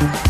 Thank you.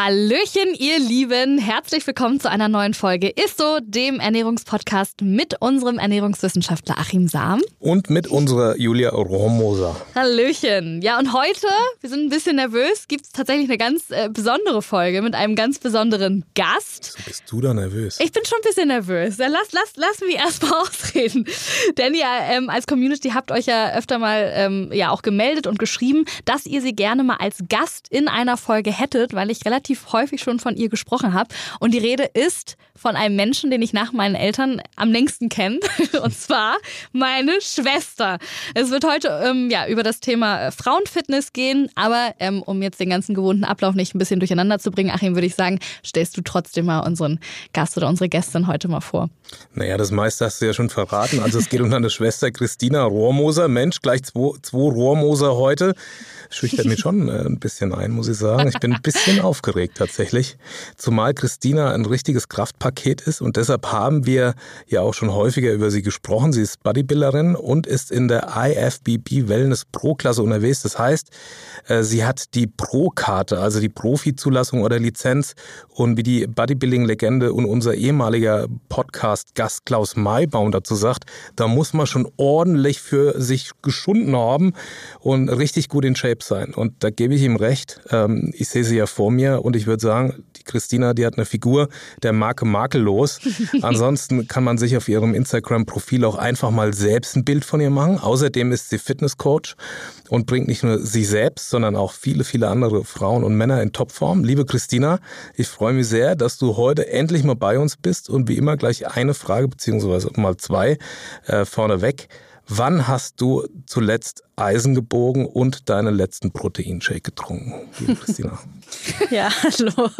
Hallöchen, ihr Lieben. Herzlich willkommen zu einer neuen Folge ISSO, dem Ernährungspodcast mit unserem Ernährungswissenschaftler Achim Sam. Und mit unserer Julia Rohrmoser. Hallöchen. Ja, und heute, wir sind ein bisschen nervös, gibt es tatsächlich eine ganz äh, besondere Folge mit einem ganz besonderen Gast. So bist du da nervös? Ich bin schon ein bisschen nervös. Ja, lass, lass, lass mich erstmal ausreden. Denn ihr ähm, als Community habt euch ja öfter mal ähm, ja auch gemeldet und geschrieben, dass ihr sie gerne mal als Gast in einer Folge hättet, weil ich relativ relativ häufig schon von ihr gesprochen habe. Und die Rede ist von einem Menschen, den ich nach meinen Eltern am längsten kenne. Und zwar meine Schwester. Es wird heute ähm, ja, über das Thema äh, Frauenfitness gehen. Aber ähm, um jetzt den ganzen gewohnten Ablauf nicht ein bisschen durcheinander zu bringen, Achim, würde ich sagen, stellst du trotzdem mal unseren Gast oder unsere Gästin heute mal vor. Naja, das meiste hast du ja schon verraten. Also es geht um deine Schwester Christina Rohrmoser. Mensch, gleich zwei, zwei Rohrmoser heute. Schüchtert mich schon äh, ein bisschen ein, muss ich sagen. Ich bin ein bisschen aufgeregt tatsächlich. Zumal Christina ein richtiges Kraftpaket ist und deshalb haben wir ja auch schon häufiger über sie gesprochen. Sie ist Bodybuilderin und ist in der IFBB Wellness Pro Klasse unterwegs. Das heißt, äh, sie hat die Pro-Karte, also die Profi-Zulassung oder Lizenz und wie die Bodybuilding-Legende und unser ehemaliger Podcast-Gast Klaus Maybaum dazu sagt, da muss man schon ordentlich für sich geschunden haben und richtig gut in Shape sein. Und da gebe ich ihm recht. Ähm, ich sehe sie ja vor mir und ich würde sagen, die Christina, die hat eine Figur der Marke makellos. Ansonsten kann man sich auf ihrem Instagram-Profil auch einfach mal selbst ein Bild von ihr machen. Außerdem ist sie Fitnesscoach und bringt nicht nur sie selbst, sondern auch viele, viele andere Frauen und Männer in Topform. Liebe Christina, ich freue mich sehr, dass du heute endlich mal bei uns bist und wie immer gleich eine Frage beziehungsweise mal zwei äh, vorneweg. Wann hast du zuletzt Eisen gebogen und deinen letzten Proteinshake getrunken, liebe Christina? ja, hallo.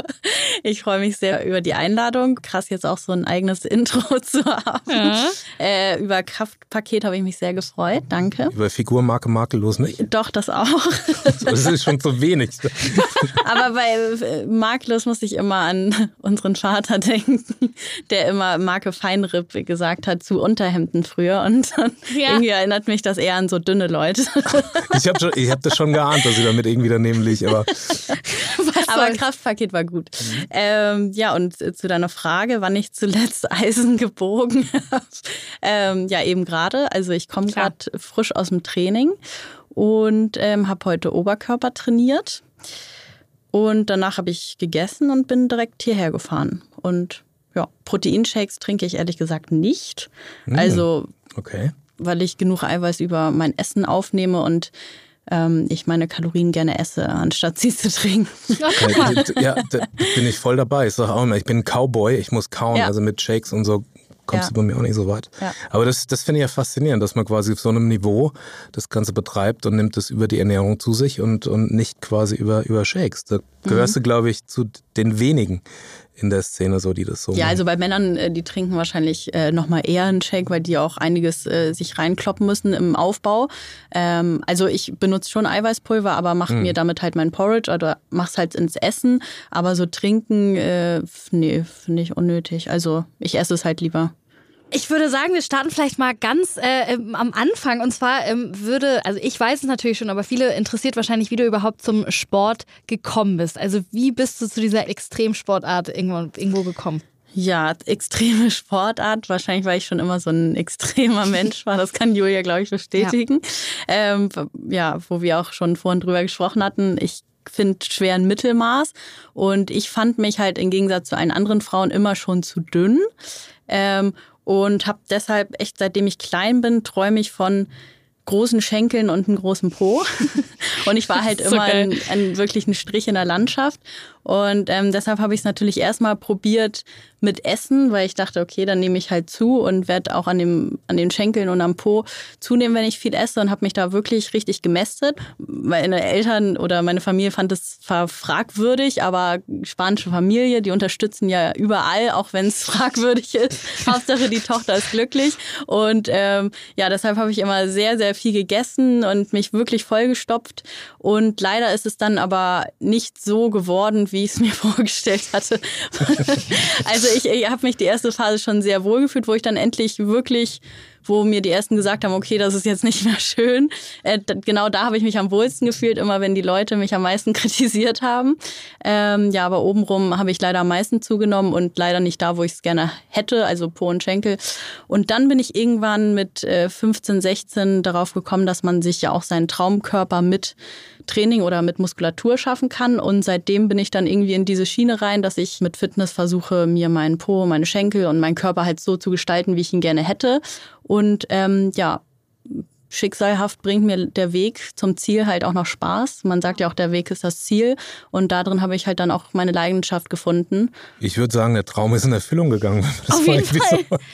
Ich freue mich sehr über die Einladung. Krass, jetzt auch so ein eigenes Intro zu haben. Ja. Äh, über Kraftpaket habe ich mich sehr gefreut. Danke. Über Figurmarke makellos nicht? Doch, das auch. das ist schon zu wenig. Aber bei äh, makellos muss ich immer an unseren Vater denken, der immer Marke Feinripp gesagt hat zu Unterhemden früher. Und ja. irgendwie erinnert mich das eher an so dünne Leute. Ich habe hab das schon geahnt, dass ich damit irgendwie daneben liege. Aber aber Kraftpaket war gut. Mhm. Ähm, ja, und zu deiner Frage, wann ich zuletzt Eisen gebogen habe. Ähm, ja, eben gerade. Also ich komme gerade frisch aus dem Training und ähm, habe heute Oberkörper trainiert. Und danach habe ich gegessen und bin direkt hierher gefahren. Und ja, Proteinshakes trinke ich ehrlich gesagt nicht. Mhm. Also, okay. Weil ich genug Eiweiß über mein Essen aufnehme und ähm, ich meine Kalorien gerne esse, anstatt sie zu trinken. ja, da bin ich voll dabei. Ich sage auch immer, ich bin ein Cowboy, ich muss kauen, ja. also mit Shakes und so kommst ja. du bei mir auch nicht so weit. Ja. Aber das, das finde ich ja faszinierend, dass man quasi auf so einem Niveau das Ganze betreibt und nimmt es über die Ernährung zu sich und, und nicht quasi über, über Shakes. Da gehörst mhm. du, glaube ich, zu den wenigen, in der Szene so, die das so Ja, machen. also bei Männern, äh, die trinken wahrscheinlich äh, nochmal eher einen Shake, weil die auch einiges äh, sich reinkloppen müssen im Aufbau. Ähm, also ich benutze schon Eiweißpulver, aber mache hm. mir damit halt mein Porridge oder mach's halt ins Essen. Aber so trinken, äh, nee, finde ich unnötig. Also ich esse es halt lieber. Ich würde sagen, wir starten vielleicht mal ganz äh, ähm, am Anfang. Und zwar ähm, würde, also ich weiß es natürlich schon, aber viele interessiert wahrscheinlich, wie du überhaupt zum Sport gekommen bist. Also wie bist du zu dieser Extremsportart irgendwo, irgendwo gekommen? Ja, extreme Sportart. Wahrscheinlich, weil ich schon immer so ein extremer Mensch war. Das kann Julia, glaube ich, bestätigen. Ja. Ähm, ja, wo wir auch schon vorhin drüber gesprochen hatten. Ich finde schweren Mittelmaß und ich fand mich halt im Gegensatz zu allen anderen Frauen immer schon zu dünn ähm, und habe deshalb echt, seitdem ich klein bin, träume ich von großen Schenkeln und einem großen Po. und ich war halt immer ein, ein, wirklich ein Strich in der Landschaft. Und ähm, deshalb habe ich es natürlich erstmal probiert mit Essen, weil ich dachte, okay, dann nehme ich halt zu und werde auch an, dem, an den Schenkeln und am Po zunehmen, wenn ich viel esse und habe mich da wirklich richtig gemästet. Meine Eltern oder meine Familie fand es zwar fragwürdig, aber spanische Familie, die unterstützen ja überall, auch wenn es fragwürdig ist. Hauptsache die Tochter ist glücklich. Und ähm, ja, deshalb habe ich immer sehr, sehr viel gegessen und mich wirklich vollgestopft. Und leider ist es dann aber nicht so geworden, wie ich es mir vorgestellt hatte. also ich, ich habe mich die erste Phase schon sehr wohl gefühlt, wo ich dann endlich wirklich wo mir die ersten gesagt haben, okay, das ist jetzt nicht mehr schön. Äh, genau da habe ich mich am wohlsten gefühlt, immer wenn die Leute mich am meisten kritisiert haben. Ähm, ja, aber obenrum habe ich leider am meisten zugenommen und leider nicht da, wo ich es gerne hätte, also Po und Schenkel. Und dann bin ich irgendwann mit äh, 15, 16 darauf gekommen, dass man sich ja auch seinen Traumkörper mit Training oder mit Muskulatur schaffen kann. Und seitdem bin ich dann irgendwie in diese Schiene rein, dass ich mit Fitness versuche, mir meinen Po, meine Schenkel und meinen Körper halt so zu gestalten, wie ich ihn gerne hätte. Und ähm, ja, schicksalhaft bringt mir der Weg zum Ziel halt auch noch Spaß. Man sagt ja auch, der Weg ist das Ziel. Und darin habe ich halt dann auch meine Leidenschaft gefunden. Ich würde sagen, der Traum ist in Erfüllung gegangen. Auf jeden Fall. So.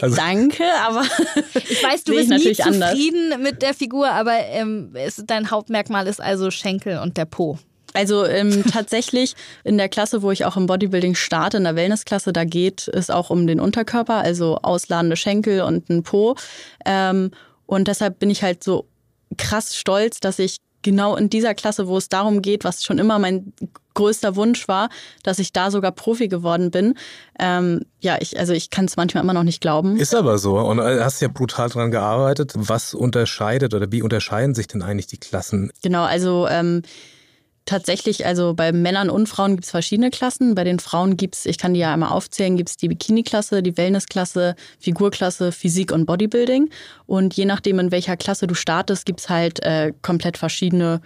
Also, Danke, aber ich weiß, du bist nicht zufrieden anders. mit der Figur, aber ähm, es, dein Hauptmerkmal ist also Schenkel und der Po. Also ähm, tatsächlich in der Klasse, wo ich auch im Bodybuilding starte, in der Wellnessklasse, da geht es auch um den Unterkörper, also ausladende Schenkel und ein Po. Ähm, und deshalb bin ich halt so krass stolz, dass ich genau in dieser Klasse, wo es darum geht, was schon immer mein größter Wunsch war, dass ich da sogar Profi geworden bin. Ähm, ja, ich, also ich kann es manchmal immer noch nicht glauben. Ist aber so. Und äh, hast ja brutal dran gearbeitet. Was unterscheidet oder wie unterscheiden sich denn eigentlich die Klassen? Genau, also ähm, tatsächlich, also bei Männern und Frauen gibt es verschiedene Klassen. Bei den Frauen gibt es, ich kann die ja einmal aufzählen, gibt es die Bikini-Klasse, die Wellness-Klasse, Figurklasse, Physik und Bodybuilding. Und je nachdem, in welcher Klasse du startest, gibt es halt äh, komplett verschiedene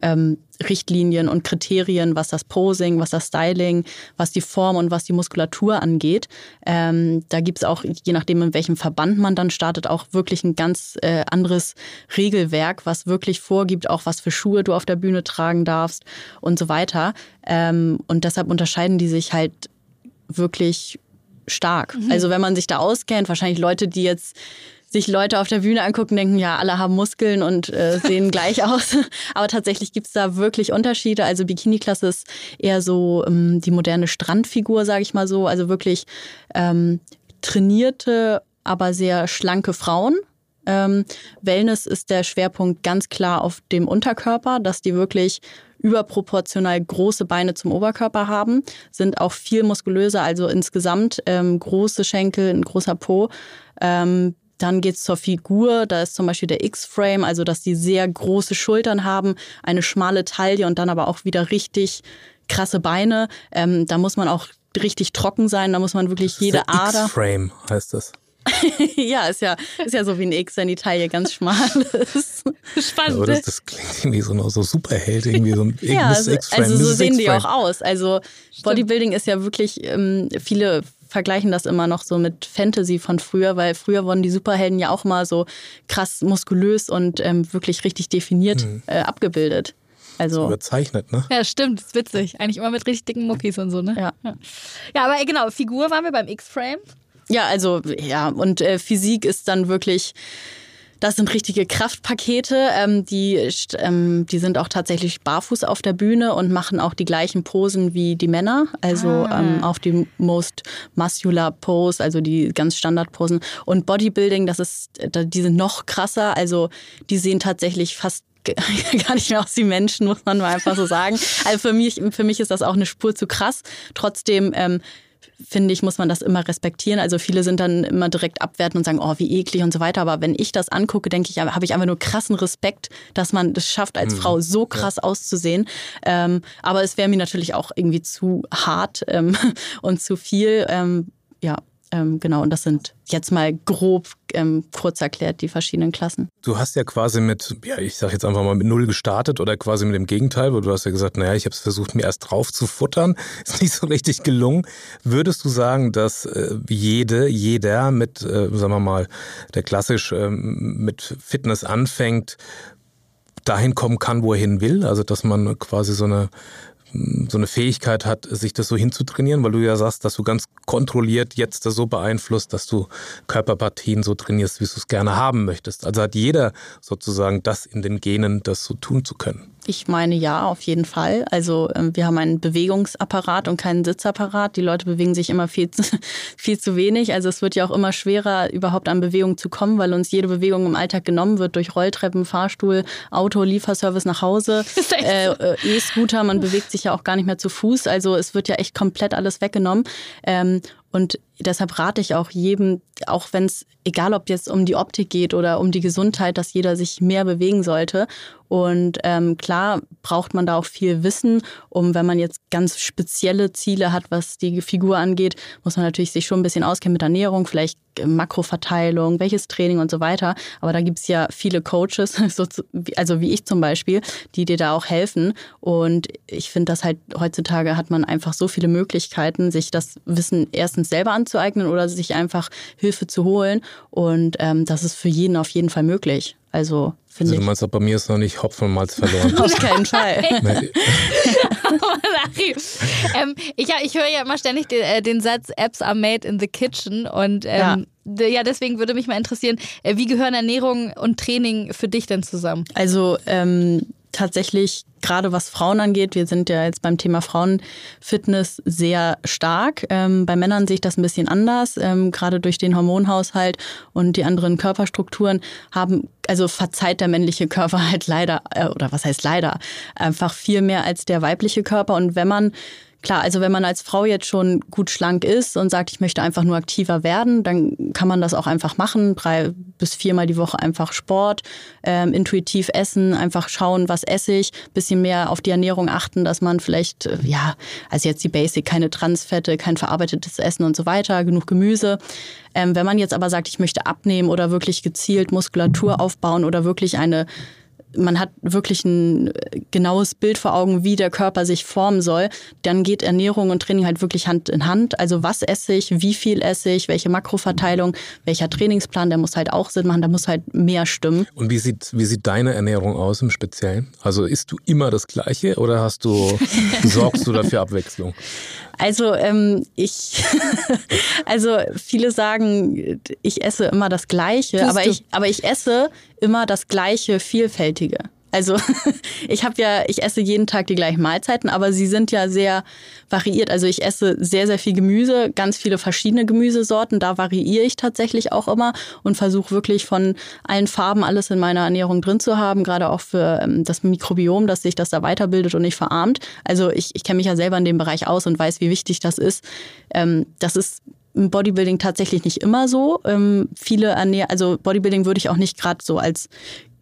ähm, Richtlinien und Kriterien, was das Posing, was das Styling, was die Form und was die Muskulatur angeht. Ähm, da gibt es auch, je nachdem, in welchem Verband man dann startet, auch wirklich ein ganz äh, anderes Regelwerk, was wirklich vorgibt, auch was für Schuhe du auf der Bühne tragen darfst und so weiter. Ähm, und deshalb unterscheiden die sich halt wirklich stark. Mhm. Also wenn man sich da auskennt, wahrscheinlich Leute, die jetzt sich Leute auf der Bühne angucken, denken, ja, alle haben Muskeln und äh, sehen gleich aus. Aber tatsächlich gibt es da wirklich Unterschiede. Also Bikini-Klasse ist eher so ähm, die moderne Strandfigur, sage ich mal so. Also wirklich ähm, trainierte, aber sehr schlanke Frauen. Ähm, Wellness ist der Schwerpunkt ganz klar auf dem Unterkörper, dass die wirklich überproportional große Beine zum Oberkörper haben, sind auch viel muskulöser, also insgesamt ähm, große Schenkel, ein großer Po. Ähm, dann geht es zur Figur, da ist zum Beispiel der X-Frame, also dass die sehr große Schultern haben, eine schmale Taille und dann aber auch wieder richtig krasse Beine. Ähm, da muss man auch richtig trocken sein, da muss man wirklich jede Ader. X-Frame heißt das. ja, ist ja, ist ja so wie ein X, wenn die Taille ganz schmal ist. Spannend. Ja, das, das, klingt irgendwie so, so Superheld, irgendwie so ein ja, also, also so sehen die auch aus. Also Bodybuilding ist ja wirklich, ähm, viele vergleichen das immer noch so mit Fantasy von früher, weil früher wurden die Superhelden ja auch mal so krass muskulös und ähm, wirklich richtig definiert mhm. äh, abgebildet. Also überzeichnet, ne? Ja, stimmt, ist witzig. Eigentlich immer mit richtig dicken Muckis und so, ne? Ja. Ja, ja aber genau, Figur waren wir beim X-Frame. Ja, also ja, und äh, Physik ist dann wirklich das sind richtige Kraftpakete. Ähm, die, ähm, die sind auch tatsächlich barfuß auf der Bühne und machen auch die gleichen Posen wie die Männer. Also ah. ähm, auch die Most Muscular Pose, also die ganz Standardposen. Und Bodybuilding, das ist, die sind noch krasser. Also die sehen tatsächlich fast gar nicht mehr aus wie Menschen, muss man mal einfach so sagen. Also für mich, für mich ist das auch eine Spur zu krass. Trotzdem ähm, finde ich, muss man das immer respektieren. Also viele sind dann immer direkt abwerten und sagen, oh, wie eklig und so weiter. Aber wenn ich das angucke, denke ich, habe ich einfach nur krassen Respekt, dass man das schafft, als mhm. Frau so krass ja. auszusehen. Ähm, aber es wäre mir natürlich auch irgendwie zu hart ähm, und zu viel. Ähm, ja, ähm, genau, und das sind jetzt mal grob ähm, kurz erklärt die verschiedenen Klassen. Du hast ja quasi mit, ja, ich sag jetzt einfach mal mit Null gestartet oder quasi mit dem Gegenteil, weil du hast ja gesagt, naja, ich habe es versucht, mir erst drauf zu futtern, ist nicht so richtig gelungen. Würdest du sagen, dass äh, jede, jeder mit, äh, sagen wir mal, der klassisch äh, mit Fitness anfängt, dahin kommen kann, wo er hin will? Also, dass man quasi so eine so eine Fähigkeit hat, sich das so hinzutrainieren, weil du ja sagst, dass du ganz kontrolliert jetzt das so beeinflusst, dass du Körperpartien so trainierst, wie du es gerne haben möchtest. Also hat jeder sozusagen das in den Genen, das so tun zu können. Ich meine ja, auf jeden Fall. Also ähm, wir haben einen Bewegungsapparat und keinen Sitzapparat. Die Leute bewegen sich immer viel zu, viel zu wenig. Also es wird ja auch immer schwerer, überhaupt an Bewegung zu kommen, weil uns jede Bewegung im Alltag genommen wird durch Rolltreppen, Fahrstuhl, Auto, Lieferservice nach Hause, äh, äh, E-Scooter. Man bewegt sich ja auch gar nicht mehr zu Fuß. Also es wird ja echt komplett alles weggenommen. Ähm, und deshalb rate ich auch jedem, auch wenn es, egal ob jetzt um die Optik geht oder um die Gesundheit, dass jeder sich mehr bewegen sollte. Und ähm, klar braucht man da auch viel Wissen, um wenn man jetzt ganz spezielle Ziele hat, was die Figur angeht, muss man natürlich sich schon ein bisschen auskennen mit Ernährung, vielleicht Makroverteilung, welches Training und so weiter. Aber da gibt es ja viele Coaches, also wie ich zum Beispiel, die dir da auch helfen. Und ich finde, dass halt heutzutage hat man einfach so viele Möglichkeiten, sich das Wissen erstens selber anzueignen oder sich einfach Hilfe zu holen. Und ähm, das ist für jeden auf jeden Fall möglich. Also finde also, Du meinst, bei mir ist noch nicht Hopfen und Malz verloren. Auf keinen Fall. ähm, ich, ich höre ja immer ständig den, äh, den, Satz, Apps are made in the kitchen. Und ähm, ja. ja. deswegen würde mich mal interessieren, äh, wie gehören Ernährung und Training für dich denn zusammen? Also ähm, tatsächlich gerade was Frauen angeht, wir sind ja jetzt beim Thema Frauenfitness sehr stark. Ähm, bei Männern sehe ich das ein bisschen anders. Ähm, gerade durch den Hormonhaushalt und die anderen Körperstrukturen haben, also verzeiht der männliche Körper halt leider, äh, oder was heißt leider, einfach viel mehr als der weibliche Körper. Und wenn man Klar, also wenn man als Frau jetzt schon gut schlank ist und sagt, ich möchte einfach nur aktiver werden, dann kann man das auch einfach machen. Drei bis viermal die Woche einfach Sport, ähm, intuitiv essen, einfach schauen, was esse ich, bisschen mehr auf die Ernährung achten, dass man vielleicht, äh, ja, also jetzt die Basic, keine Transfette, kein verarbeitetes Essen und so weiter, genug Gemüse. Ähm, wenn man jetzt aber sagt, ich möchte abnehmen oder wirklich gezielt Muskulatur aufbauen oder wirklich eine man hat wirklich ein äh, genaues Bild vor Augen, wie der Körper sich formen soll, dann geht Ernährung und Training halt wirklich Hand in Hand. Also was esse ich, wie viel esse ich, welche Makroverteilung, welcher Trainingsplan, der muss halt auch Sinn machen, da muss halt mehr stimmen. Und wie sieht, wie sieht deine Ernährung aus im Speziellen? Also isst du immer das Gleiche oder hast du, sorgst du dafür Abwechslung? Also ähm, ich, also viele sagen, ich esse immer das Gleiche, aber ich, aber ich esse immer das Gleiche, vielfältige. Also ich habe ja, ich esse jeden Tag die gleichen Mahlzeiten, aber sie sind ja sehr variiert. Also ich esse sehr, sehr viel Gemüse, ganz viele verschiedene Gemüsesorten. Da variiere ich tatsächlich auch immer und versuche wirklich von allen Farben alles in meiner Ernährung drin zu haben, gerade auch für ähm, das Mikrobiom, dass sich das da weiterbildet und nicht verarmt. Also ich, ich kenne mich ja selber in dem Bereich aus und weiß, wie wichtig das ist. Ähm, das ist im Bodybuilding tatsächlich nicht immer so. Ähm, viele ernähren, also Bodybuilding würde ich auch nicht gerade so als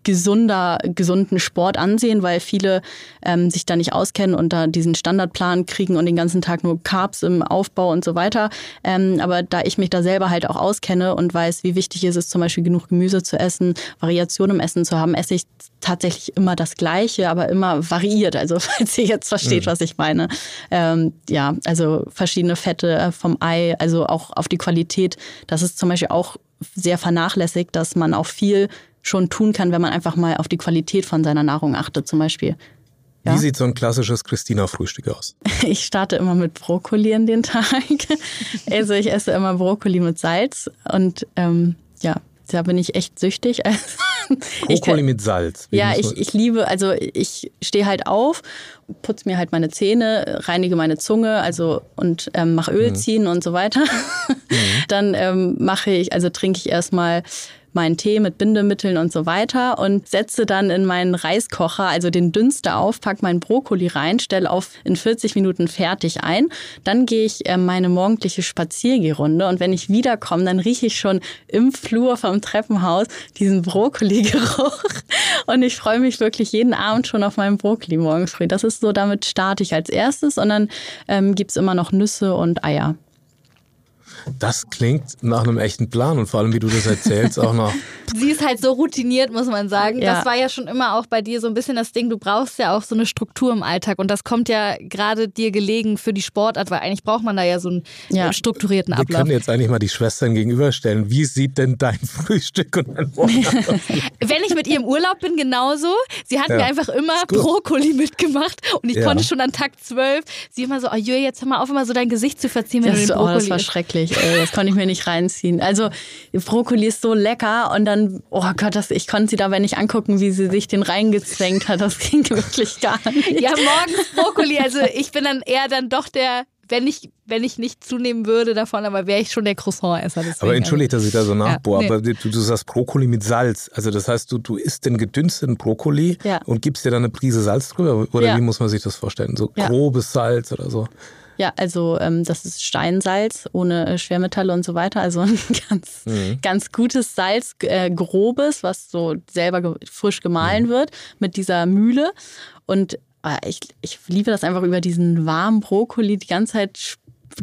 gesunder, gesunden Sport ansehen, weil viele ähm, sich da nicht auskennen und da diesen Standardplan kriegen und den ganzen Tag nur Carbs im Aufbau und so weiter. Ähm, aber da ich mich da selber halt auch auskenne und weiß, wie wichtig ist es zum Beispiel genug Gemüse zu essen, Variation im Essen zu haben, esse ich tatsächlich immer das Gleiche, aber immer variiert. Also falls ihr jetzt versteht, mhm. was ich meine. Ähm, ja, also verschiedene Fette äh, vom Ei, also auch auf die Qualität. Das ist zum Beispiel auch sehr vernachlässigt, dass man auch viel schon tun kann, wenn man einfach mal auf die Qualität von seiner Nahrung achtet, zum Beispiel. Ja? Wie sieht so ein klassisches Christina-Frühstück aus? Ich starte immer mit Brokkoli in den Tag. Also ich esse immer Brokkoli mit Salz und ähm, ja, da bin ich echt süchtig. Brokkoli kann, mit Salz. Ja, ich, ich liebe, also ich stehe halt auf, putze mir halt meine Zähne, reinige meine Zunge, also und ähm, mache Öl mhm. ziehen und so weiter. Mhm. Dann ähm, mache ich, also trinke ich erstmal meinen Tee mit Bindemitteln und so weiter und setze dann in meinen Reiskocher, also den Dünster auf, pack meinen Brokkoli rein, stelle auf in 40 Minuten fertig ein. Dann gehe ich äh, meine morgendliche Spaziergehrunde und wenn ich wiederkomme, dann rieche ich schon im Flur vom Treppenhaus diesen Brokkoli-Geruch und ich freue mich wirklich jeden Abend schon auf meinen Brokkoli morgens früh. Das ist so, damit starte ich als erstes und dann ähm, gibt es immer noch Nüsse und Eier. Das klingt nach einem echten Plan und vor allem, wie du das erzählst, auch noch. Sie ist halt so routiniert, muss man sagen. Ja. Das war ja schon immer auch bei dir so ein bisschen das Ding, du brauchst ja auch so eine Struktur im Alltag und das kommt ja gerade dir gelegen für die Sportart, weil eigentlich braucht man da ja so einen ja. strukturierten Ablauf. Wir können jetzt eigentlich mal die Schwestern gegenüberstellen. Wie sieht denn dein Frühstück und dein Morgen aus? Wenn ich mit ihr im Urlaub bin, genauso. Sie hat ja. mir einfach immer Brokkoli mitgemacht und ich konnte schon an Tag zwölf sie immer so, oh Jö, jetzt hör mal auf, immer so dein Gesicht zu verziehen, wenn das, du den Brokkoli Oh, das war schrecklich. Ey, das konnte ich mir nicht reinziehen. Also Brokkoli ist so lecker und dann, oh Gott, das, ich konnte sie dabei nicht angucken, wie sie sich den reingezwängt hat. Das ging wirklich gar nicht. Ja, morgens Brokkoli. Also ich bin dann eher dann doch der wenn ich, wenn ich nicht zunehmen würde davon, aber wäre ich schon der Croissant-Esser. Aber entschuldigt, dass ich da so nachbohre, ja, nee. aber du, du sagst Brokkoli mit Salz. Also das heißt, du, du isst den gedünsteten Brokkoli ja. und gibst dir dann eine Prise Salz drüber? Oder ja. wie muss man sich das vorstellen? So grobes Salz oder so? Ja, also ähm, das ist Steinsalz ohne äh, Schwermetalle und so weiter. Also ein ganz, mhm. ganz gutes Salz, äh, grobes, was so selber ge frisch gemahlen mhm. wird mit dieser Mühle. Und Ah, ich, ich liebe das einfach über diesen warmen Brokkoli die ganze Zeit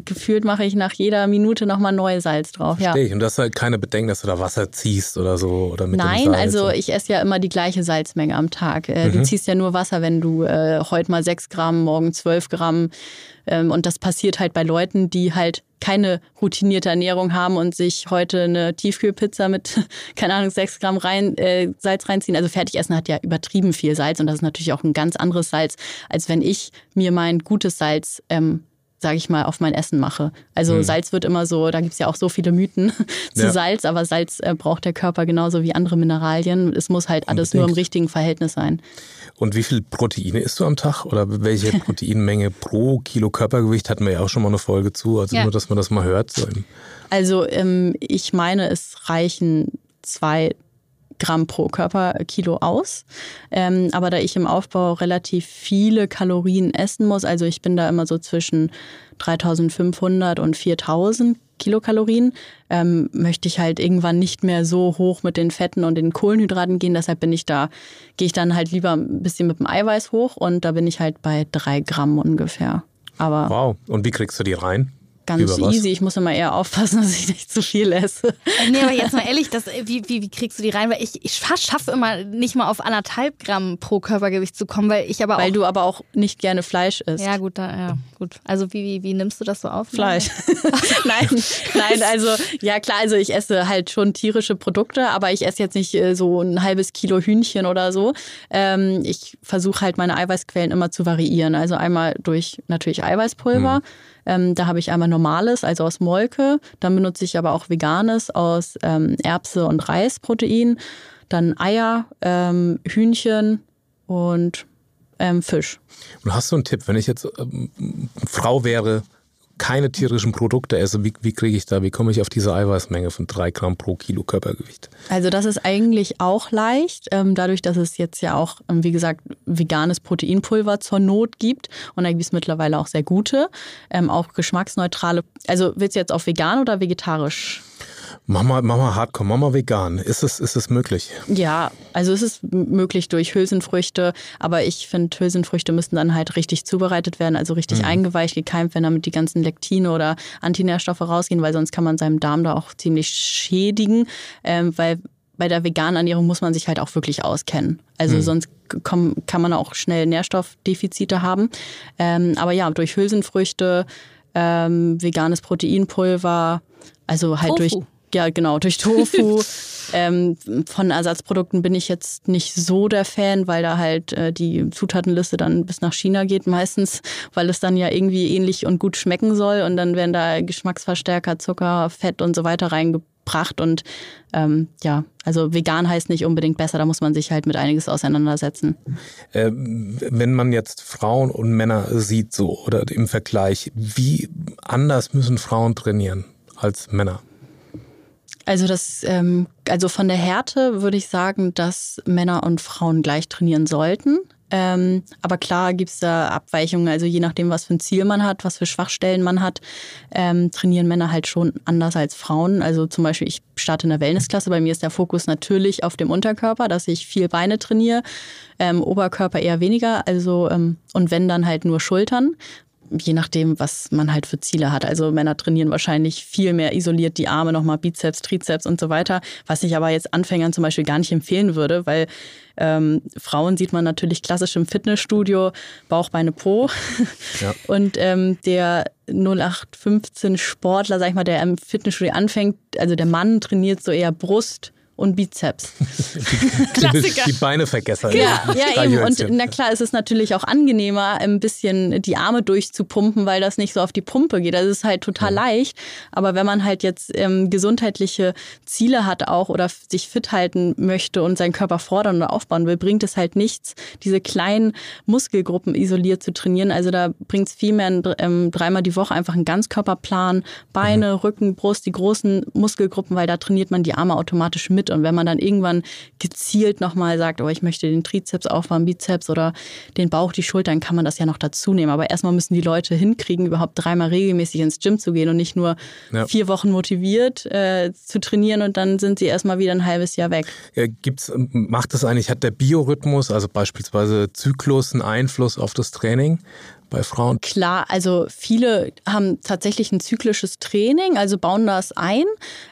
gefühlt mache ich nach jeder Minute nochmal neue Salz drauf. Verstehe ja. ich. Und du hast halt keine Bedenken, dass du da Wasser ziehst oder so? Oder mit Nein, also ich esse ja immer die gleiche Salzmenge am Tag. Äh, mhm. Du ziehst ja nur Wasser, wenn du äh, heute mal 6 Gramm, morgen 12 Gramm. Ähm, und das passiert halt bei Leuten, die halt keine routinierte Ernährung haben und sich heute eine Tiefkühlpizza mit, keine Ahnung, sechs Gramm rein, äh, Salz reinziehen. Also Fertigessen hat ja übertrieben viel Salz und das ist natürlich auch ein ganz anderes Salz, als wenn ich mir mein gutes Salz ähm, sage ich mal, auf mein Essen mache. Also hm. Salz wird immer so, da gibt es ja auch so viele Mythen zu ja. Salz, aber Salz äh, braucht der Körper genauso wie andere Mineralien. Es muss halt alles Unbedingt. nur im richtigen Verhältnis sein. Und wie viel Proteine isst du am Tag oder welche Proteinmenge pro Kilo Körpergewicht hatten wir ja auch schon mal eine Folge zu, also ja. nur, dass man das mal hört. So also ähm, ich meine, es reichen zwei Gramm pro Körperkilo aus. Ähm, aber da ich im Aufbau relativ viele Kalorien essen muss, also ich bin da immer so zwischen 3500 und 4000 Kilokalorien, ähm, möchte ich halt irgendwann nicht mehr so hoch mit den Fetten und den Kohlenhydraten gehen. Deshalb bin ich da, gehe ich dann halt lieber ein bisschen mit dem Eiweiß hoch und da bin ich halt bei drei Gramm ungefähr. Aber wow. Und wie kriegst du die rein? Ganz easy. Ich muss immer eher aufpassen, dass ich nicht zu viel esse. Nee, aber jetzt mal ehrlich, das, wie, wie, wie kriegst du die rein? Weil ich, ich schaffe immer nicht mal auf anderthalb Gramm pro Körpergewicht zu kommen, weil ich aber Weil du aber auch nicht gerne Fleisch isst. Ja, gut, da, ja, gut. Also wie, wie, wie nimmst du das so auf? Fleisch. nein, nein, also ja klar, also ich esse halt schon tierische Produkte, aber ich esse jetzt nicht äh, so ein halbes Kilo Hühnchen oder so. Ähm, ich versuche halt meine Eiweißquellen immer zu variieren. Also einmal durch natürlich Eiweißpulver. Hm ähm, da habe ich einmal normales, also aus Molke. Dann benutze ich aber auch veganes aus ähm, Erbse und Reisprotein. Dann Eier, ähm, Hühnchen und ähm, Fisch. Und hast du einen Tipp, wenn ich jetzt ähm, Frau wäre, keine tierischen Produkte esse, wie, wie kriege ich da, wie komme ich auf diese Eiweißmenge von drei Gramm pro Kilo Körpergewicht? Also das ist eigentlich auch leicht, ähm, dadurch, dass es jetzt ja auch, ähm, wie gesagt, veganes Proteinpulver zur Not gibt und da gibt es mittlerweile auch sehr gute, ähm, auch geschmacksneutrale. Also willst du jetzt auf vegan oder vegetarisch? Mach mal, mach mal Hardcore, mach mal vegan. Ist es, ist es möglich? Ja, also es ist möglich durch Hülsenfrüchte, aber ich finde, Hülsenfrüchte müssten dann halt richtig zubereitet werden, also richtig mhm. eingeweicht, gekeimt werden, damit die ganzen Lektine oder Antinährstoffe rausgehen, weil sonst kann man seinem Darm da auch ziemlich schädigen, ähm, weil bei der veganen Ernährung muss man sich halt auch wirklich auskennen. Also mhm. sonst komm, kann man auch schnell Nährstoffdefizite haben. Ähm, aber ja, durch Hülsenfrüchte, ähm, veganes Proteinpulver, also halt Tofu. durch ja, genau, durch Tofu. ähm, von Ersatzprodukten bin ich jetzt nicht so der Fan, weil da halt äh, die Zutatenliste dann bis nach China geht meistens, weil es dann ja irgendwie ähnlich und gut schmecken soll und dann werden da Geschmacksverstärker, Zucker, Fett und so weiter reingebracht und ähm, ja, also vegan heißt nicht unbedingt besser, da muss man sich halt mit einiges auseinandersetzen. Ähm, wenn man jetzt Frauen und Männer sieht so oder im Vergleich, wie anders müssen Frauen trainieren als Männer? Also das, ähm, also von der Härte würde ich sagen, dass Männer und Frauen gleich trainieren sollten. Ähm, aber klar gibt es da Abweichungen, also je nachdem, was für ein Ziel man hat, was für Schwachstellen man hat, ähm, trainieren Männer halt schon anders als Frauen. Also zum Beispiel, ich starte in der Wellnessklasse, bei mir ist der Fokus natürlich auf dem Unterkörper, dass ich viel Beine trainiere, ähm, Oberkörper eher weniger, also ähm, und wenn dann halt nur Schultern, je nachdem, was man halt für Ziele hat. Also Männer trainieren wahrscheinlich viel mehr isoliert die Arme, nochmal Bizeps, Trizeps und so weiter, was ich aber jetzt Anfängern zum Beispiel gar nicht empfehlen würde, weil ähm, Frauen sieht man natürlich klassisch im Fitnessstudio, Bauch, Beine, Po. Ja. Und ähm, der 0815 Sportler, sag ich mal, der im Fitnessstudio anfängt, also der Mann trainiert so eher Brust, und Bizeps. Klassiker. Die, Beine vergessen. Ja, ja eben. Und na klar, es ist natürlich auch angenehmer, ein bisschen die Arme durchzupumpen, weil das nicht so auf die Pumpe geht. Das ist halt total ja. leicht. Aber wenn man halt jetzt ähm, gesundheitliche Ziele hat auch oder sich fit halten möchte und seinen Körper fordern oder aufbauen will, bringt es halt nichts, diese kleinen Muskelgruppen isoliert zu trainieren. Also da bringt es viel mehr ähm, dreimal die Woche einfach einen Ganzkörperplan, Beine, mhm. Rücken, Brust, die großen Muskelgruppen, weil da trainiert man die Arme automatisch mit und wenn man dann irgendwann gezielt nochmal sagt, oh, ich möchte den Trizeps aufbauen, Bizeps oder den Bauch, die Schultern, kann man das ja noch dazu nehmen. Aber erstmal müssen die Leute hinkriegen, überhaupt dreimal regelmäßig ins Gym zu gehen und nicht nur ja. vier Wochen motiviert äh, zu trainieren und dann sind sie erstmal wieder ein halbes Jahr weg. Ja, gibt's, macht das eigentlich, hat der Biorhythmus, also beispielsweise Zyklus, einen Einfluss auf das Training? Bei Frauen? Klar, also viele haben tatsächlich ein zyklisches Training, also bauen das ein,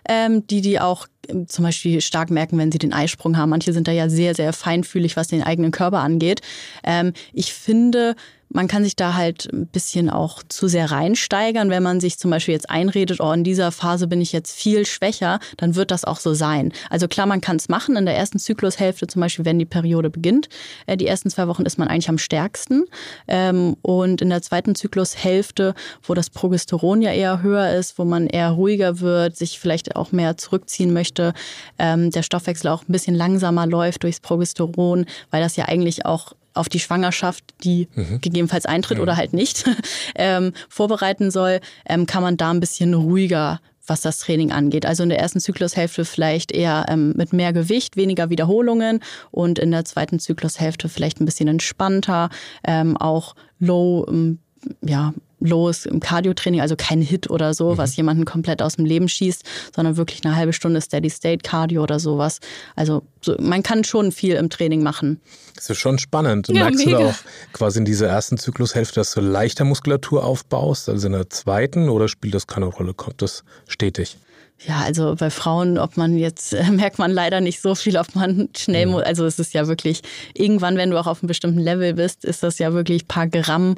ähm, die die auch ähm, zum Beispiel stark merken, wenn sie den Eisprung haben. Manche sind da ja sehr, sehr feinfühlig, was den eigenen Körper angeht. Ähm, ich finde, man kann sich da halt ein bisschen auch zu sehr reinsteigern. Wenn man sich zum Beispiel jetzt einredet, oh, in dieser Phase bin ich jetzt viel schwächer, dann wird das auch so sein. Also klar, man kann es machen. In der ersten Zyklushälfte zum Beispiel, wenn die Periode beginnt, äh, die ersten zwei Wochen ist man eigentlich am stärksten. Ähm, und in der zweiten Zyklushälfte, wo das Progesteron ja eher höher ist, wo man eher ruhiger wird, sich vielleicht auch mehr zurückziehen möchte, ähm, der Stoffwechsel auch ein bisschen langsamer läuft durchs Progesteron, weil das ja eigentlich auch auf die Schwangerschaft, die mhm. gegebenenfalls eintritt mhm. oder halt nicht, ähm, vorbereiten soll, ähm, kann man da ein bisschen ruhiger was das Training angeht. Also in der ersten Zyklushälfte vielleicht eher ähm, mit mehr Gewicht, weniger Wiederholungen und in der zweiten Zyklushälfte vielleicht ein bisschen entspannter, ähm, auch low, ähm, ja, los im Cardio-Training, also kein Hit oder so, mhm. was jemanden komplett aus dem Leben schießt, sondern wirklich eine halbe Stunde Steady-State-Cardio oder sowas. Also so, man kann schon viel im Training machen. Das ist schon spannend. Ja, Merkst mega. du da auch quasi in dieser ersten Zyklushälfte, dass du leichter Muskulatur aufbaust, also in der zweiten, oder spielt das keine Rolle? Kommt das stetig? Ja, also bei Frauen, ob man jetzt, äh, merkt man leider nicht so viel, ob man schnell, mhm. also es ist ja wirklich, irgendwann, wenn du auch auf einem bestimmten Level bist, ist das ja wirklich ein paar Gramm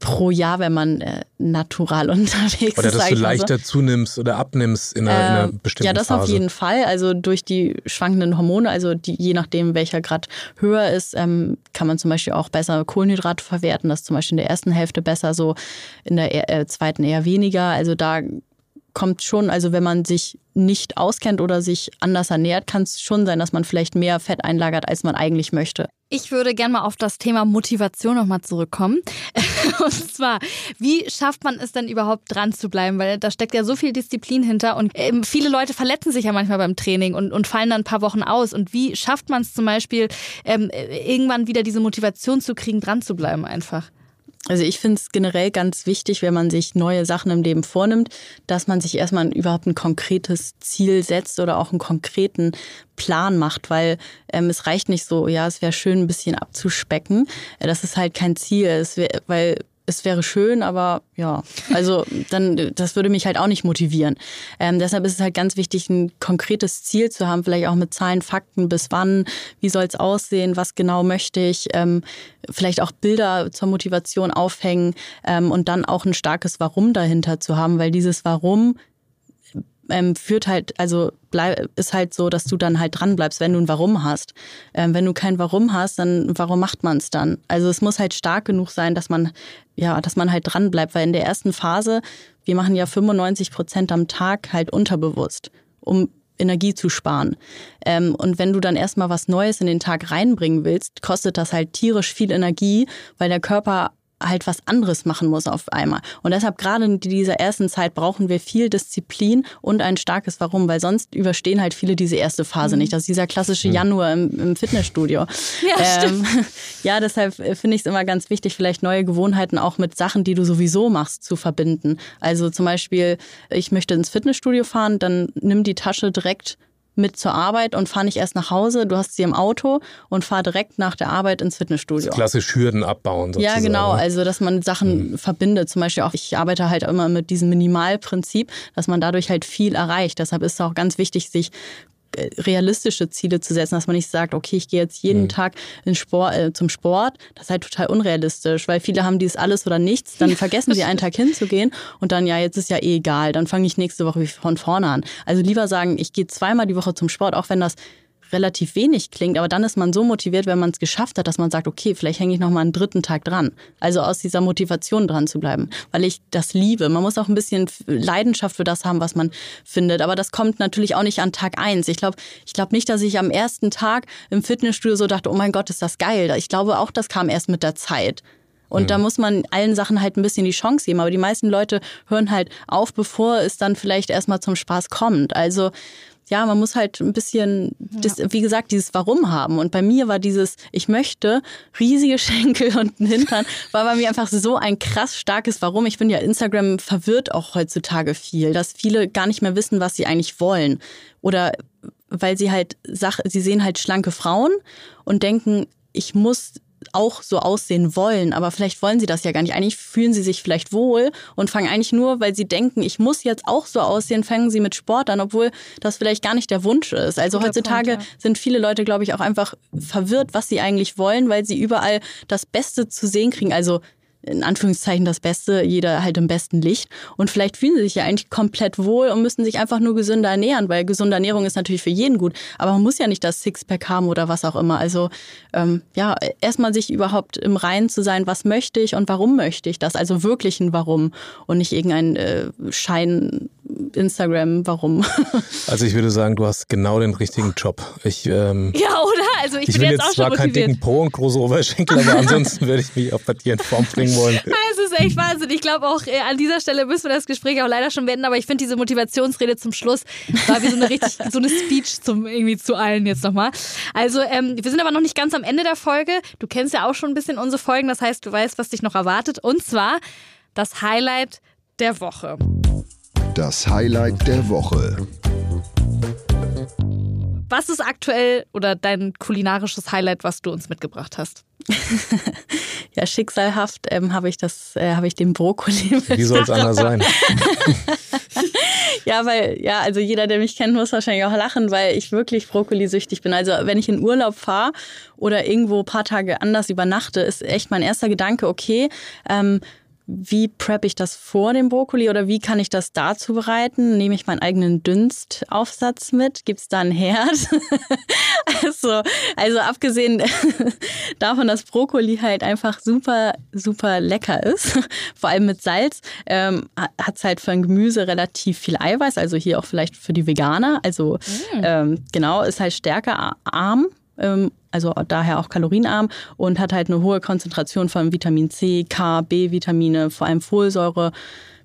pro Jahr, wenn man äh, natural unterwegs ist. Oder dass du leichter so. zunimmst oder abnimmst in einer, äh, in einer ähm, bestimmten Phase. Ja, das Phase. auf jeden Fall. Also durch die schwankenden Hormone, also die, je nachdem, welcher Grad höher ist, ähm, kann man zum Beispiel auch besser Kohlenhydrate verwerten. Das ist zum Beispiel in der ersten Hälfte besser, so in der äh, zweiten eher weniger. Also da kommt schon, also wenn man sich nicht auskennt oder sich anders ernährt, kann es schon sein, dass man vielleicht mehr Fett einlagert, als man eigentlich möchte. Ich würde gerne mal auf das Thema Motivation nochmal zurückkommen. Und zwar, wie schafft man es denn überhaupt dran zu bleiben? Weil da steckt ja so viel Disziplin hinter und ähm, viele Leute verletzen sich ja manchmal beim Training und, und fallen dann ein paar Wochen aus. Und wie schafft man es zum Beispiel, ähm, irgendwann wieder diese Motivation zu kriegen, dran zu bleiben einfach? Also ich finde es generell ganz wichtig, wenn man sich neue Sachen im Leben vornimmt, dass man sich erstmal überhaupt ein konkretes Ziel setzt oder auch einen konkreten Plan macht, weil ähm, es reicht nicht so, ja, es wäre schön, ein bisschen abzuspecken. Das ist halt kein Ziel, es wär, weil es wäre schön, aber ja, also dann, das würde mich halt auch nicht motivieren. Ähm, deshalb ist es halt ganz wichtig, ein konkretes Ziel zu haben, vielleicht auch mit Zahlen, Fakten, bis wann, wie soll es aussehen, was genau möchte ich, ähm, vielleicht auch Bilder zur Motivation aufhängen ähm, und dann auch ein starkes Warum dahinter zu haben, weil dieses Warum ähm, führt halt, also bleib, ist halt so, dass du dann halt dran bleibst, wenn du ein Warum hast. Ähm, wenn du kein Warum hast, dann warum macht man es dann? Also es muss halt stark genug sein, dass man, ja, dass man halt dran bleibt, weil in der ersten Phase, wir machen ja 95 Prozent am Tag halt unterbewusst, um Energie zu sparen. Ähm, und wenn du dann erstmal was Neues in den Tag reinbringen willst, kostet das halt tierisch viel Energie, weil der Körper halt was anderes machen muss auf einmal. Und deshalb gerade in dieser ersten Zeit brauchen wir viel Disziplin und ein starkes Warum, weil sonst überstehen halt viele diese erste Phase mhm. nicht. Das ist dieser klassische mhm. Januar im, im Fitnessstudio. Ja, ähm, ja deshalb finde ich es immer ganz wichtig, vielleicht neue Gewohnheiten auch mit Sachen, die du sowieso machst, zu verbinden. Also zum Beispiel, ich möchte ins Fitnessstudio fahren, dann nimm die Tasche direkt mit zur Arbeit und fahre nicht erst nach Hause. Du hast sie im Auto und fahr direkt nach der Arbeit ins Fitnessstudio. Klassisch Hürden abbauen sozusagen. Ja, genau. Also, dass man Sachen mhm. verbindet. Zum Beispiel auch, ich arbeite halt immer mit diesem Minimalprinzip, dass man dadurch halt viel erreicht. Deshalb ist es auch ganz wichtig, sich realistische Ziele zu setzen, dass man nicht sagt, okay, ich gehe jetzt jeden mhm. Tag Sport, äh, zum Sport. Das ist halt total unrealistisch, weil viele haben dieses alles oder nichts, dann vergessen sie einen Tag hinzugehen und dann, ja, jetzt ist ja eh egal, dann fange ich nächste Woche von vorne an. Also lieber sagen, ich gehe zweimal die Woche zum Sport, auch wenn das relativ wenig klingt, aber dann ist man so motiviert, wenn man es geschafft hat, dass man sagt, okay, vielleicht hänge ich noch mal einen dritten Tag dran. Also aus dieser Motivation dran zu bleiben, weil ich das liebe. Man muss auch ein bisschen Leidenschaft für das haben, was man findet, aber das kommt natürlich auch nicht an Tag eins. Ich glaube, ich glaube nicht, dass ich am ersten Tag im Fitnessstudio so dachte, oh mein Gott, ist das geil. Ich glaube auch, das kam erst mit der Zeit. Und mhm. da muss man allen Sachen halt ein bisschen die Chance geben. Aber die meisten Leute hören halt auf, bevor es dann vielleicht erstmal zum Spaß kommt. Also ja, man muss halt ein bisschen, das, wie gesagt, dieses Warum haben. Und bei mir war dieses, ich möchte riesige Schenkel und einen Hintern, war bei mir einfach so ein krass starkes Warum. Ich bin ja Instagram verwirrt auch heutzutage viel, dass viele gar nicht mehr wissen, was sie eigentlich wollen. Oder weil sie halt, sie sehen halt schlanke Frauen und denken, ich muss auch so aussehen wollen, aber vielleicht wollen sie das ja gar nicht. Eigentlich fühlen sie sich vielleicht wohl und fangen eigentlich nur, weil sie denken, ich muss jetzt auch so aussehen, fangen sie mit Sport an, obwohl das vielleicht gar nicht der Wunsch ist. Also Guter heutzutage Punkt, ja. sind viele Leute, glaube ich, auch einfach verwirrt, was sie eigentlich wollen, weil sie überall das Beste zu sehen kriegen. Also in Anführungszeichen das Beste, jeder halt im besten Licht. Und vielleicht fühlen sie sich ja eigentlich komplett wohl und müssen sich einfach nur gesünder ernähren, weil gesunde Ernährung ist natürlich für jeden gut. Aber man muss ja nicht das Sixpack haben oder was auch immer. Also ähm, ja, erstmal sich überhaupt im Reinen zu sein, was möchte ich und warum möchte ich das? Also wirklich ein Warum und nicht irgendein äh, Schein Instagram, warum? Also ich würde sagen, du hast genau den richtigen Job. Ich, ähm, ja, oder? Also ich, ich bin will jetzt, jetzt zwar keinen dicken Po und große Oberschenkel, aber ansonsten würde ich mich auch bei dir in Form bringen wollen. Es ist echt Wahnsinn. Ich glaube auch, äh, an dieser Stelle müssen wir das Gespräch auch leider schon beenden, aber ich finde diese Motivationsrede zum Schluss war wie so eine richtig, so eine Speech zum irgendwie zu allen jetzt nochmal. Also ähm, wir sind aber noch nicht ganz am Ende der Folge. Du kennst ja auch schon ein bisschen unsere Folgen, das heißt, du weißt, was dich noch erwartet. Und zwar das Highlight der Woche. Das Highlight der Woche. Was ist aktuell oder dein kulinarisches Highlight, was du uns mitgebracht hast? ja, schicksalhaft ähm, habe ich das, äh, habe ich den Brokkoli. Wie soll es anders sein? ja, weil, ja, also jeder, der mich kennt, muss wahrscheinlich auch lachen, weil ich wirklich Brokkoli-süchtig bin. Also wenn ich in Urlaub fahre oder irgendwo ein paar Tage anders übernachte, ist echt mein erster Gedanke, okay, ähm, wie prep ich das vor dem Brokkoli oder wie kann ich das da zubereiten? Nehme ich meinen eigenen Dünstaufsatz mit? Gibt es da einen Herd? also, also abgesehen davon, dass Brokkoli halt einfach super, super lecker ist, vor allem mit Salz, ähm, hat es halt für ein Gemüse relativ viel Eiweiß, also hier auch vielleicht für die Veganer. Also mm. ähm, genau, ist halt stärker arm also daher auch kalorienarm und hat halt eine hohe Konzentration von Vitamin C, K, B-Vitamine, vor allem Folsäure,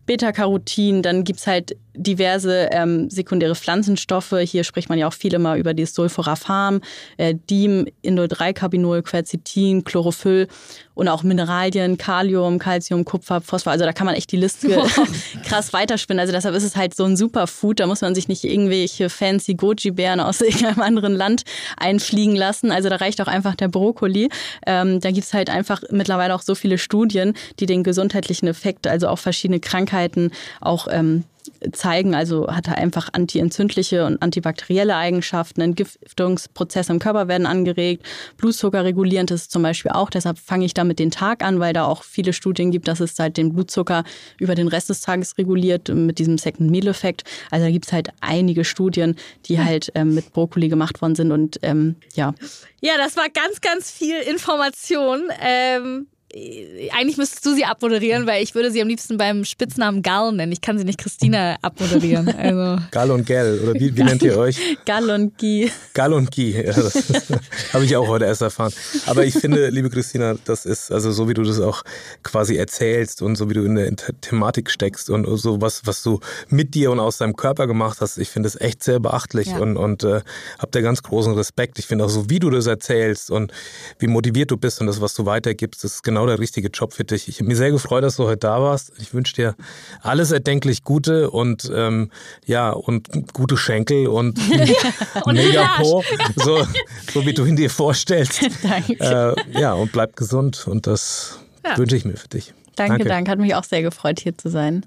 Beta-Carotin, dann gibt es halt diverse ähm, sekundäre Pflanzenstoffe. Hier spricht man ja auch viel immer über das Sulforaphan, äh, Dim, Indol-3-Carbinol, Quercetin, Chlorophyll und auch Mineralien, Kalium, Calcium, Kupfer, Phosphor. Also da kann man echt die Liste krass weiterspinnen. Also deshalb ist es halt so ein Superfood. Da muss man sich nicht irgendwelche fancy Goji-Bären aus irgendeinem anderen Land einfliegen lassen. Also da reicht auch einfach der Brokkoli. Ähm, da gibt es halt einfach mittlerweile auch so viele Studien, die den gesundheitlichen Effekt, also auch verschiedene Krankheiten, auch ähm, zeigen. Also hat er einfach antientzündliche und antibakterielle Eigenschaften. Entgiftungsprozesse im Körper werden angeregt. Blutzucker regulierend ist zum Beispiel auch. Deshalb fange ich damit den Tag an, weil da auch viele Studien gibt, dass es halt den Blutzucker über den Rest des Tages reguliert mit diesem Second Meal Effekt. Also da gibt es halt einige Studien, die halt ähm, mit Brokkoli gemacht worden sind und ähm, ja. Ja, das war ganz, ganz viel Information. Ähm äh, eigentlich müsstest du sie abmoderieren, weil ich würde sie am liebsten beim Spitznamen Gal nennen. Ich kann sie nicht Christina abmoderieren. Also. Gal und Gell, oder wie, wie nennt ihr euch? Gal und Guy. Gal und Guy, ja, das habe ich auch heute erst erfahren. Aber ich finde, liebe Christina, das ist, also so wie du das auch quasi erzählst und so wie du in der Thematik steckst und so was, was du mit dir und aus deinem Körper gemacht hast, ich finde es echt sehr beachtlich ja. und, und äh, hab da ganz großen Respekt. Ich finde auch so, wie du das erzählst und wie motiviert du bist und das, was du weitergibst, ist genau genau der richtige Job für dich. Ich habe mich sehr gefreut, dass du heute da warst. Ich wünsche dir alles erdenklich Gute und ähm, ja und gute Schenkel und, und mega Po, so, so wie du ihn dir vorstellst. Danke. Äh, ja und bleib gesund und das ja. wünsche ich mir für dich. Danke, danke, danke. Hat mich auch sehr gefreut, hier zu sein.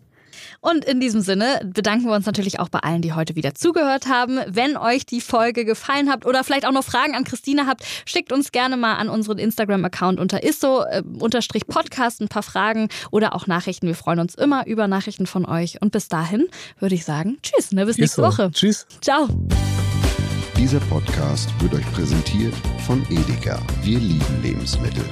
Und in diesem Sinne bedanken wir uns natürlich auch bei allen, die heute wieder zugehört haben. Wenn euch die Folge gefallen hat oder vielleicht auch noch Fragen an Christine habt, schickt uns gerne mal an unseren Instagram-Account unter isso-podcast äh, ein paar Fragen oder auch Nachrichten. Wir freuen uns immer über Nachrichten von euch. Und bis dahin würde ich sagen, tschüss, ne? bis nächste Isso. Woche. Tschüss. Ciao. Dieser Podcast wird euch präsentiert von Edeka. Wir lieben Lebensmittel.